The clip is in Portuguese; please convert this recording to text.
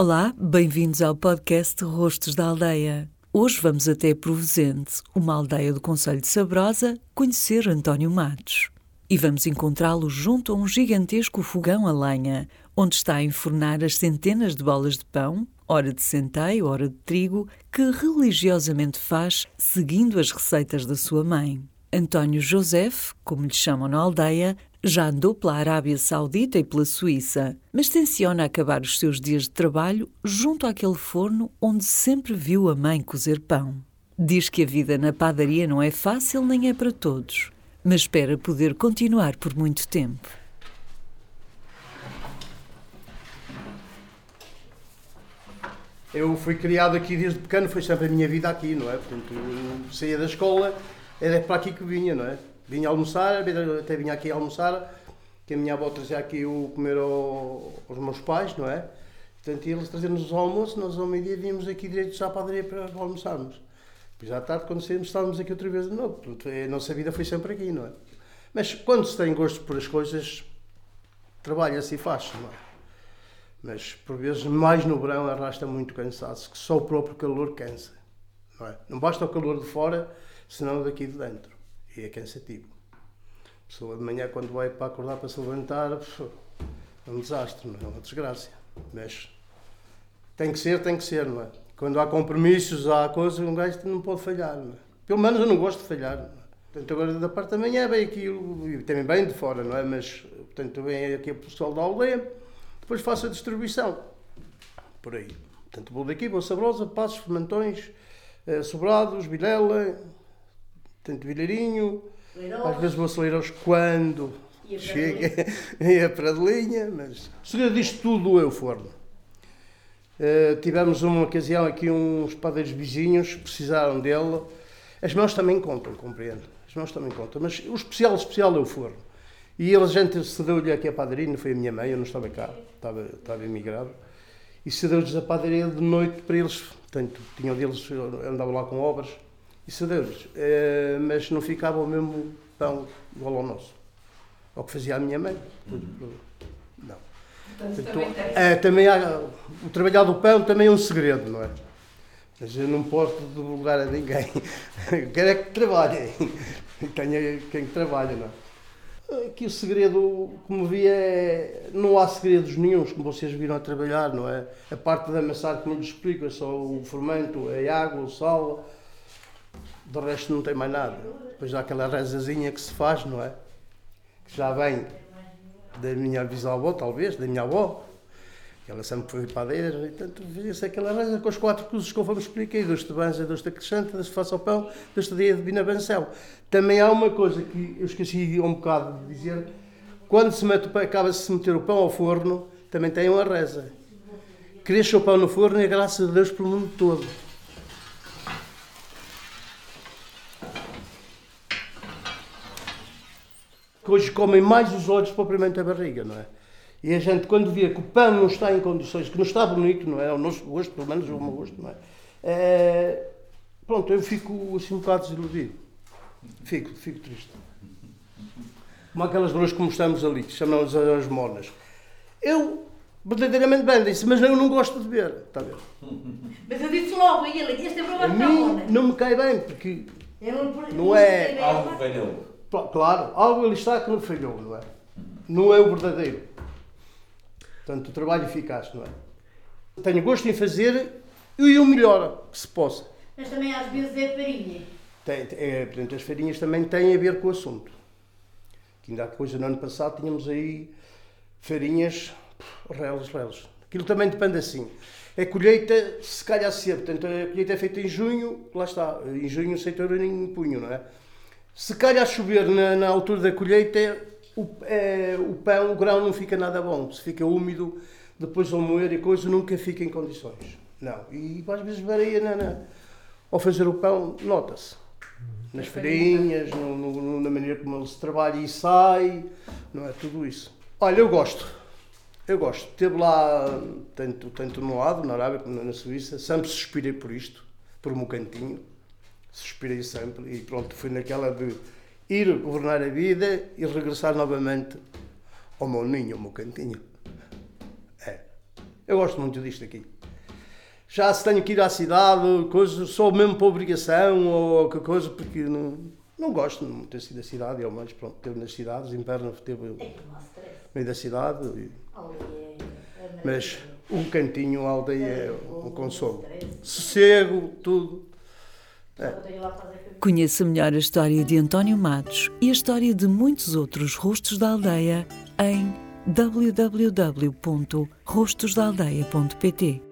Olá, bem-vindos ao podcast Rostos da Aldeia. Hoje vamos até Provenzente, uma aldeia do Conselho de Sabrosa, conhecer António Matos. E vamos encontrá-lo junto a um gigantesco fogão a lenha, onde está a enfornar as centenas de bolas de pão, hora de centeio, hora de trigo, que religiosamente faz seguindo as receitas da sua mãe. António José, como lhe chamam na aldeia, já andou pela Arábia Saudita e pela Suíça, mas tenciona acabar os seus dias de trabalho junto àquele forno onde sempre viu a mãe cozer pão. Diz que a vida na padaria não é fácil nem é para todos, mas espera poder continuar por muito tempo. Eu fui criado aqui desde pequeno, foi sempre a minha vida aqui, não é? Portanto, saía da escola, era para aqui que vinha, não é? Vinha almoçar, até vinha aqui almoçar, que a minha avó trazia aqui o comer ao, aos meus pais, não é? Portanto, eles traziam-nos o almoço, nós ao meio-dia vínhamos aqui direito a padaria para almoçarmos. Depois à tarde, quando saímos, estávamos aqui outra vez de novo. Portanto, a nossa vida foi sempre aqui, não é? Mas quando se tem gosto por as coisas, trabalha-se e faz, não é? Mas, por vezes, mais no verão, arrasta muito cansaço, que só o próprio calor cansa. Não, é? não basta o calor de fora, senão daqui de dentro e é cansativo. A pessoa de manhã, quando vai para acordar para se levantar, é um desastre, não é? é uma desgraça. Mas tem que ser, tem que ser, não é? Quando há compromissos, há coisas, um gajo não pode falhar, não é? Pelo menos eu não gosto de falhar. Não é? Portanto, agora da parte da manhã vem aquilo, e também bem de fora, não é? Mas, portanto, vem aqui o pessoal da aldeia, depois faço a distribuição. Por aí. Portanto, vou daqui, vou Sabrosa, Passos, Fermentões, eh, Sobrados, Vilela, Portanto, Vileirinho, às vezes vou acelerar quando e chega e a pradelinha, mas segredo disto tudo é o forno. Uh, tivemos uma ocasião aqui, uns padeiros vizinhos precisaram dele. As mãos também contam, compreendo. As mãos também contam, mas o especial, o especial é o forno. E ele, a gente cedeu-lhe aqui a padaria, não foi a minha mãe, eu não estava cá, estava, estava emigrado. E cedeu-lhes a padaria de noite para eles, portanto, tinham deles, andavam lá com obras isso Deus. É, mas não ficava o mesmo pão igual ao nosso. Ao que fazia a minha mãe. Não. Portanto, também, é, também há, o trabalhar do pão também é um segredo, não é? Mas eu não posso divulgar a ninguém. Eu quero é que trabalhem. Tenha quem trabalha, não é? Aqui o segredo, como vi, é. Não há segredos nenhums, como vocês viram a trabalhar, não é? A parte da amassar, como lhes explico, é só o fermento, a água, o sal do resto não tem mais nada. Depois há aquela rezazinha que se faz, não é? Que já vem da minha bisavó, talvez, da minha avó. Ela sempre foi padeira, e tanto fazia-se aquela reza com os quatro cruzes que eu vos de banza, dois de acrescenta, dois de faça ao pão, dois de dia de binabancel. Também há uma coisa que eu esqueci um bocado de dizer, quando se mete o pão, acaba-se de meter o pão ao forno, também tem uma reza. Cresça o pão no forno e a Deus pelo mundo todo. Que hoje comem mais os olhos propriamente a barriga, não é? E a gente, quando vê que o pão não está em condições, que não está bonito, não é? O nosso gosto, pelo menos o meu gosto, não é? é pronto, eu fico assim um bocado desiludido. Fico, fico triste. Como aquelas broas que mostramos ali, que chamamos as monas. Eu, verdadeiramente bem, disse, mas eu não gosto de ver, está a ver? Mas eu disse logo a ele, este é para a mim não me cai bem, porque não, não é... Algo falhou. Claro, algo ali está que não falhou, não é? Não é o verdadeiro. Portanto, o trabalho eficaz, não é? Tenho gosto em fazer e o melhor que se possa. Mas também às vezes é farinha. Tem, é, portanto, as farinhas também têm a ver com o assunto. Que ainda há coisa no ano passado tínhamos aí farinhas reles, reles. Aquilo também depende assim. A colheita, se calhar cedo, portanto, a colheita é feita em junho, lá está, em junho o setor em punho, não é? Se calhar chover na, na altura da colheita, o, é, o pão, o grão não fica nada bom. Se fica úmido, depois ao moer e coisa, nunca fica em condições. Não. E às vezes varia na, na, ao fazer o pão, nota-se. Nas farinhas, no, no, na maneira como ele se trabalha e sai, não é? Tudo isso. Olha, eu gosto. Eu gosto. Teve lá, tanto, tanto no lado, na Arábia como na Suíça, sempre suspirei por isto, por um cantinho suspirei sempre e pronto, fui naquela de ir governar a vida e regressar novamente ao meu ninho, ao meu cantinho. É. Eu gosto muito disto aqui. Já se tenho que ir à cidade, coisa, só mesmo por obrigação ou qualquer coisa, porque não, não gosto de ter sido da cidade, eu mais pronto, teve nas cidades, inverno teve no É que stress. meio da cidade, e- é- é mas um cantinho, a aldeia é um consolo. Sossego, tudo. Cabelo. Conheça melhor a história de António Matos e a história de muitos outros rostos da aldeia em www.rostosdaaldeia.pt.